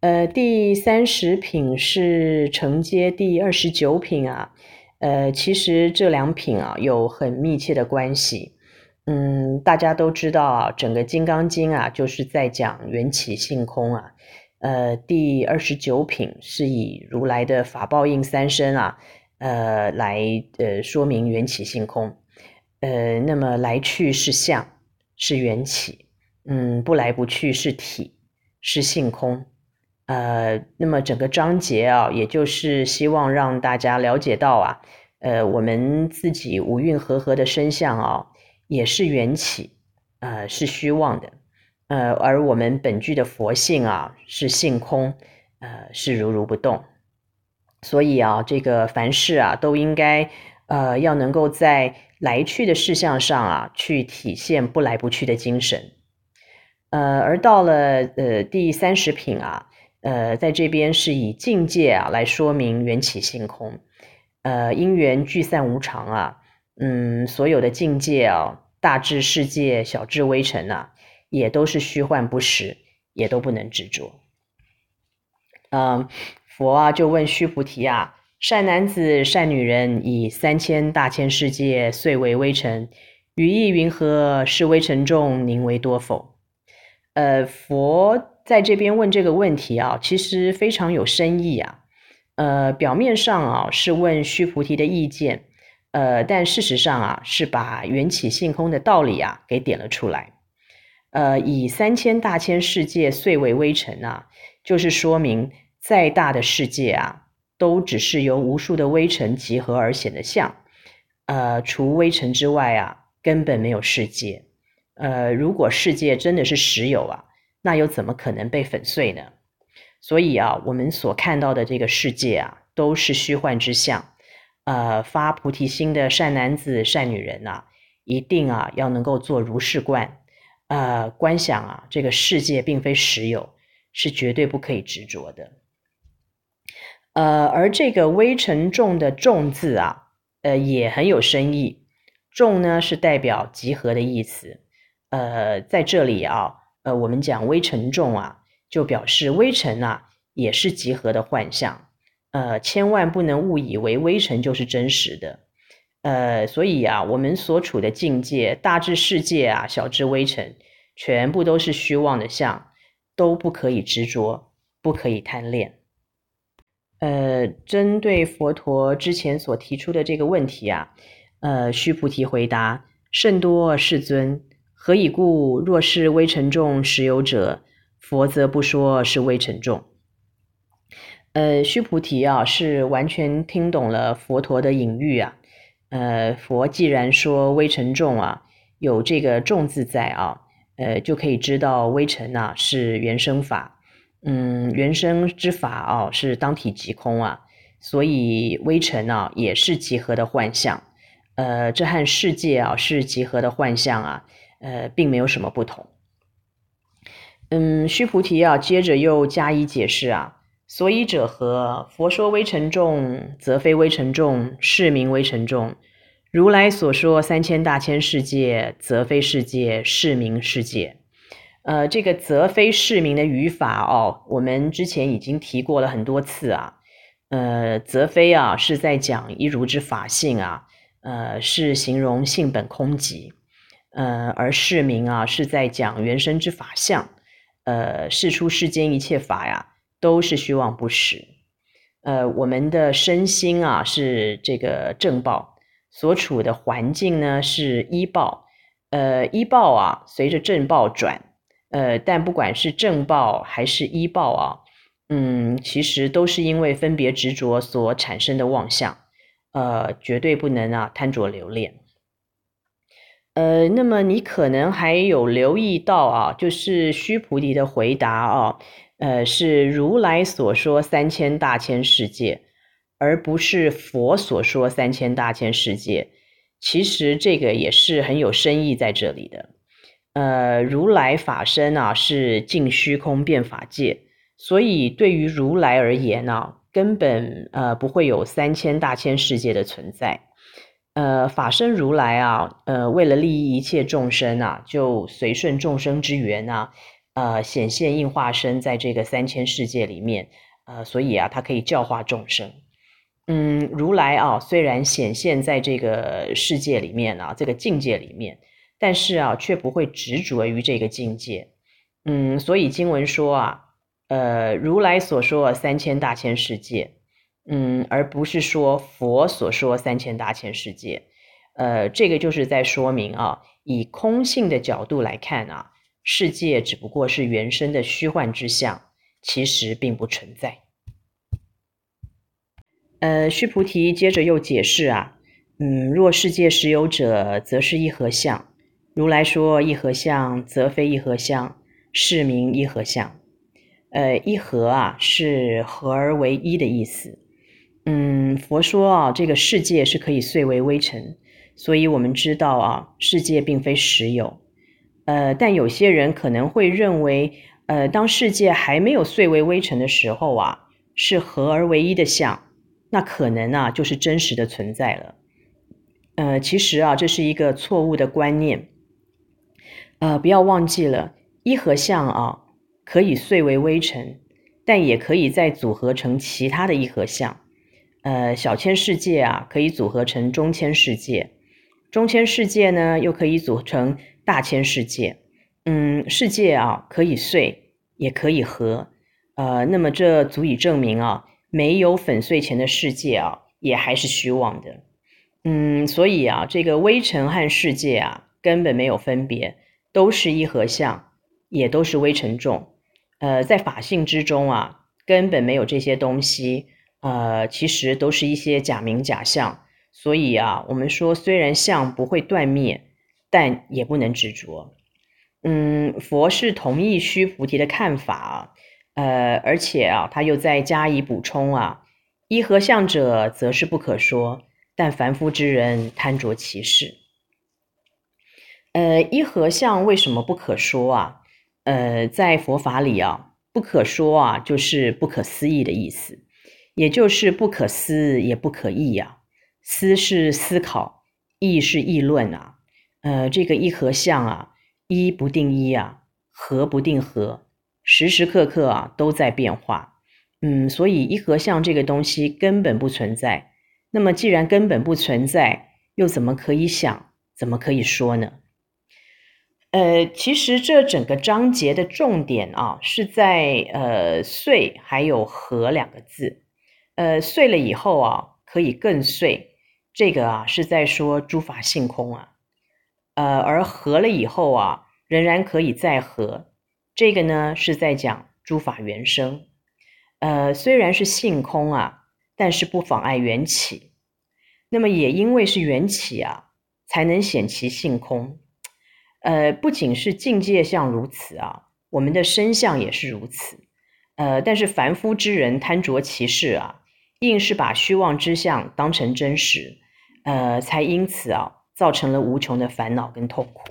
呃，第三十品是承接第二十九品啊。呃，其实这两品啊有很密切的关系。嗯，大家都知道啊，整个《金刚经》啊就是在讲缘起性空啊。呃，第二十九品是以如来的法报应三身啊，呃，来呃说明缘起性空。呃，那么来去是相，是缘起。嗯，不来不去是体，是性空。呃，那么整个章节啊，也就是希望让大家了解到啊，呃，我们自己五蕴和合的身相啊，也是缘起，呃，是虚妄的，呃，而我们本具的佛性啊，是性空，呃，是如如不动。所以啊，这个凡事啊，都应该呃，要能够在来去的事项上啊，去体现不来不去的精神。呃，而到了呃第三十品啊。呃，在这边是以境界啊来说明缘起性空，呃，因缘聚散无常啊，嗯，所有的境界啊，大至世界，小至微尘啊，也都是虚幻不实，也都不能执着。嗯、佛啊就问须菩提啊，善男子、善女人，以三千大千世界碎为微尘，于意云何？是微尘众，宁为多否？呃，佛。在这边问这个问题啊，其实非常有深意啊。呃，表面上啊是问须菩提的意见，呃，但事实上啊是把缘起性空的道理啊给点了出来。呃，以三千大千世界碎为微尘啊，就是说明再大的世界啊，都只是由无数的微尘集合而显的像。呃，除微尘之外啊，根本没有世界。呃，如果世界真的是实有啊。那又怎么可能被粉碎呢？所以啊，我们所看到的这个世界啊，都是虚幻之相。呃，发菩提心的善男子、善女人啊，一定啊要能够做如是观。呃，观想啊，这个世界并非实有，是绝对不可以执着的。呃，而这个微尘众的众字啊，呃，也很有深意。众呢是代表集合的意思。呃，在这里啊。呃，我们讲微尘众啊，就表示微尘啊，也是集合的幻象。呃，千万不能误以为微尘就是真实的。呃，所以啊，我们所处的境界，大至世界啊，小至微尘，全部都是虚妄的相，都不可以执着，不可以贪恋。呃，针对佛陀之前所提出的这个问题啊，呃，须菩提回答：甚多世尊。何以故？若是微尘众实有者，佛则不说是微尘众。呃，须菩提啊，是完全听懂了佛陀的隐喻啊。呃，佛既然说微尘众啊，有这个众字在啊，呃，就可以知道微尘呐、啊、是原生法。嗯，原生之法啊，是当体即空啊，所以微尘啊也是集合的幻象。呃，这和世界啊是集合的幻象啊。呃，并没有什么不同。嗯，须菩提啊，接着又加以解释啊。所以者何？佛说微尘众，则非微尘众，是名微尘众。如来所说三千大千世界，则非世界，是名世界。呃，这个则非是名的语法哦，我们之前已经提过了很多次啊。呃，则非啊，是在讲一如之法性啊，呃，是形容性本空寂。呃，而是名啊，是在讲原生之法相。呃，世出世间一切法呀，都是虚妄不实。呃，我们的身心啊，是这个正报，所处的环境呢是依报。呃，依报啊，随着正报转。呃，但不管是正报还是依报啊，嗯，其实都是因为分别执着所产生的妄想。呃，绝对不能啊贪着留恋。呃，那么你可能还有留意到啊，就是须菩提的回答啊，呃，是如来所说三千大千世界，而不是佛所说三千大千世界。其实这个也是很有深意在这里的。呃，如来法身啊，是尽虚空遍法界，所以对于如来而言呢，啊，根本呃不会有三千大千世界的存在。呃，法身如来啊，呃，为了利益一切众生啊，就随顺众生之缘啊，呃，显现应化身在这个三千世界里面，呃，所以啊，他可以教化众生。嗯，如来啊，虽然显现在这个世界里面啊，这个境界里面，但是啊，却不会执着于这个境界。嗯，所以经文说啊，呃，如来所说三千大千世界，嗯，而不是说佛所说三千大千世界。呃，这个就是在说明啊，以空性的角度来看啊，世界只不过是原生的虚幻之相，其实并不存在。呃，须菩提接着又解释啊，嗯，若世界实有者，则是一合相。如来说一合相，则非一合相，是名一合相。呃，一合啊，是合而为一的意思。嗯，佛说啊，这个世界是可以碎为微尘，所以我们知道啊，世界并非实有。呃，但有些人可能会认为，呃，当世界还没有碎为微尘的时候啊，是合而为一的相。那可能啊，就是真实的存在了。呃，其实啊，这是一个错误的观念。呃，不要忘记了，一合相啊，可以碎为微尘，但也可以再组合成其他的一合相。呃，小千世界啊，可以组合成中千世界；中千世界呢，又可以组成大千世界。嗯，世界啊，可以碎，也可以合。呃，那么这足以证明啊。没有粉碎前的世界啊，也还是虚妄的。嗯，所以啊，这个微尘和世界啊，根本没有分别，都是一合相，也都是微尘众。呃，在法性之中啊，根本没有这些东西。呃，其实都是一些假名假相。所以啊，我们说，虽然相不会断灭，但也不能执着。嗯，佛是同意须菩提的看法。呃，而且啊，他又再加以补充啊，一合相者，则是不可说，但凡夫之人贪着其事。呃，一合相为什么不可说啊？呃，在佛法里啊，不可说啊，就是不可思议的意思，也就是不可思也不可议呀。思是思考，议是议论啊。呃，这个一合相啊，一不定一啊，合不定合。时时刻刻啊都在变化，嗯，所以一合相这个东西根本不存在。那么既然根本不存在，又怎么可以想？怎么可以说呢？呃，其实这整个章节的重点啊，是在呃“碎”还有“和”两个字。呃，碎了以后啊，可以更碎，这个啊是在说诸法性空啊。呃，而合了以后啊，仍然可以再合。这个呢是在讲诸法缘生，呃，虽然是性空啊，但是不妨碍缘起。那么也因为是缘起啊，才能显其性空。呃，不仅是境界相如此啊，我们的身相也是如此。呃，但是凡夫之人贪着其事啊，硬是把虚妄之相当成真实，呃，才因此啊造成了无穷的烦恼跟痛苦。